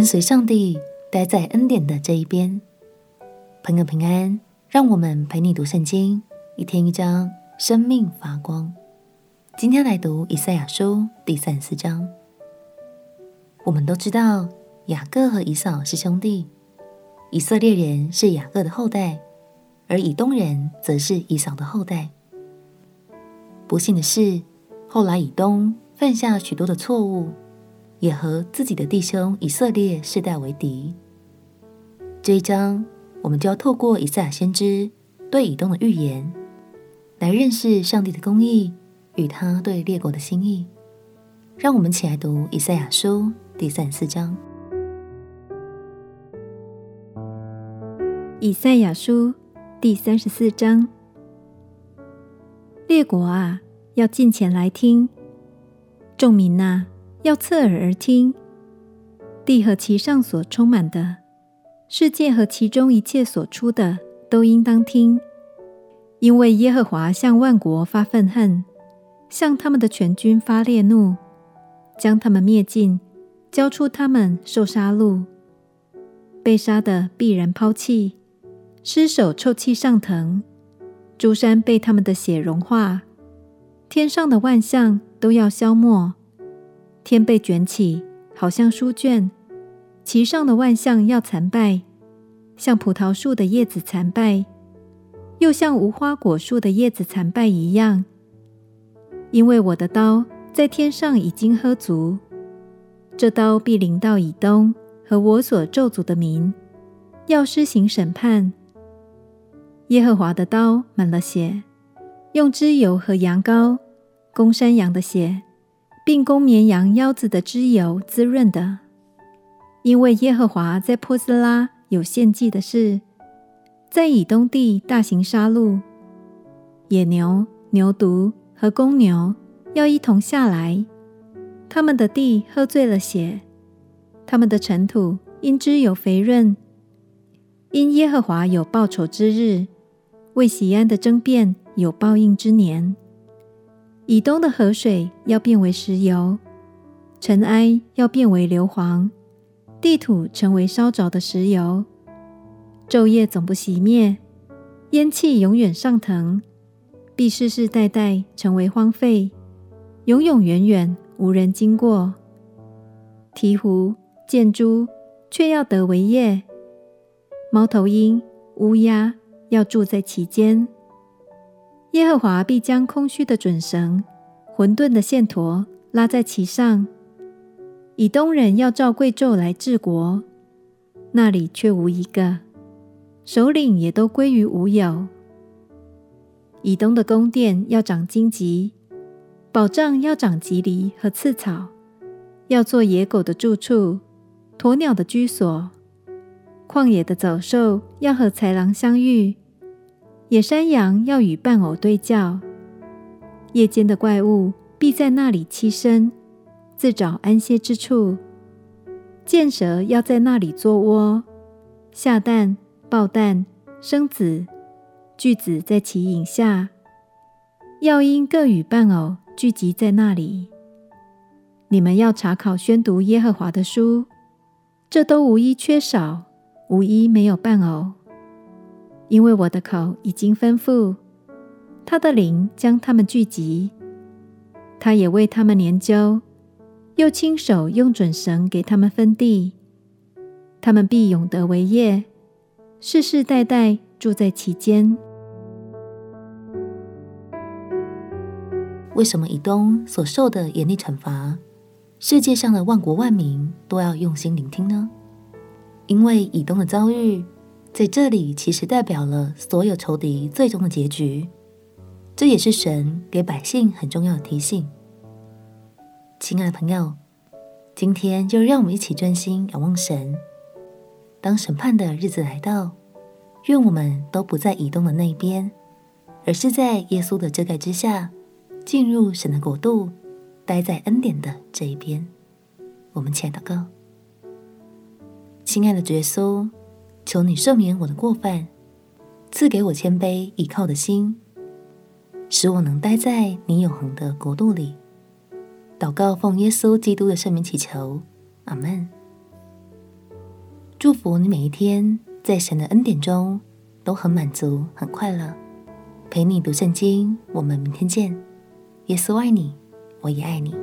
跟随上帝，待在恩典的这一边。朋友平安，让我们陪你读圣经，一天一章，生命发光。今天来读以赛亚书第三十四章。我们都知道，雅各和以扫是兄弟，以色列人是雅各的后代，而以东人则是以扫的后代。不幸的是，后来以东犯下许多的错误，也和自己的弟兄以色列世代为敌。这一章，我们就要透过以赛亚先知对以东的预言，来认识上帝的公义与他对列国的心意。让我们起来读以赛亚书第三十四章。以赛亚书第三十四章。列国啊，要近前来听；众民哪，要侧耳而听。地和其上所充满的，世界和其中一切所出的，都应当听。因为耶和华向万国发愤恨，向他们的全军发烈怒，将他们灭尽，交出他们受杀戮。被杀的必然抛弃，尸首臭气上腾。诸山被他们的血融化，天上的万象都要消没。天被卷起，好像书卷，其上的万象要残败，像葡萄树的叶子残败，又像无花果树的叶子残败一样。因为我的刀在天上已经喝足，这刀必临到以东和我所咒诅的民，要施行审判。耶和华的刀满了血，用脂油和羊羔、公山羊的血，并公绵羊腰子的脂油滋润的。因为耶和华在波斯拉有献祭的事，在以东地大行杀戮，野牛、牛犊和公牛要一同下来，他们的地喝醉了血，他们的尘土因脂油肥润，因耶和华有报仇之日。为喜安的争辩有报应之年，以东的河水要变为石油，尘埃要变为硫磺，地土成为烧着的石油，昼夜总不熄灭，烟气永远上腾，必世世代代成为荒废，永永远远无人经过。鹈鹕、箭猪却要得为业，猫头鹰、乌鸦。要住在其间，耶和华必将空虚的准绳、混沌的线砣拉在其上。以东人要照贵胄来治国，那里却无一个，首领也都归于无有。以东的宫殿要长荆棘，保障要长棘藜和刺草，要做野狗的住处，鸵鸟的居所。旷野的走兽要和豺狼相遇。野山羊要与伴偶对叫，夜间的怪物必在那里栖身，自找安歇之处。箭蛇要在那里作窝，下蛋、抱蛋、生子，巨子在其影下。要因各与伴偶聚集在那里。你们要查考宣读耶和华的书，这都无一缺少，无一没有伴偶。因为我的口已经吩咐，他的灵将他们聚集，他也为他们研究，又亲手用准绳给他们分地，他们必永得为业，世世代代住在其间。为什么以东所受的严厉惩罚，世界上的万国万民都要用心聆听呢？因为以东的遭遇。在这里，其实代表了所有仇敌最终的结局。这也是神给百姓很重要的提醒。亲爱的朋友，今天就让我们一起专心仰望神。当审判的日子来到，愿我们都不在移动的那一边，而是在耶稣的遮盖之下，进入神的国度，待在恩典的这一边。我们起来祷告，亲爱的主耶稣。求你赦免我的过犯，赐给我谦卑倚靠的心，使我能待在你永恒的国度里。祷告奉耶稣基督的圣名祈求，阿门。祝福你每一天在神的恩典中都很满足、很快乐。陪你读圣经，我们明天见。耶稣爱你，我也爱你。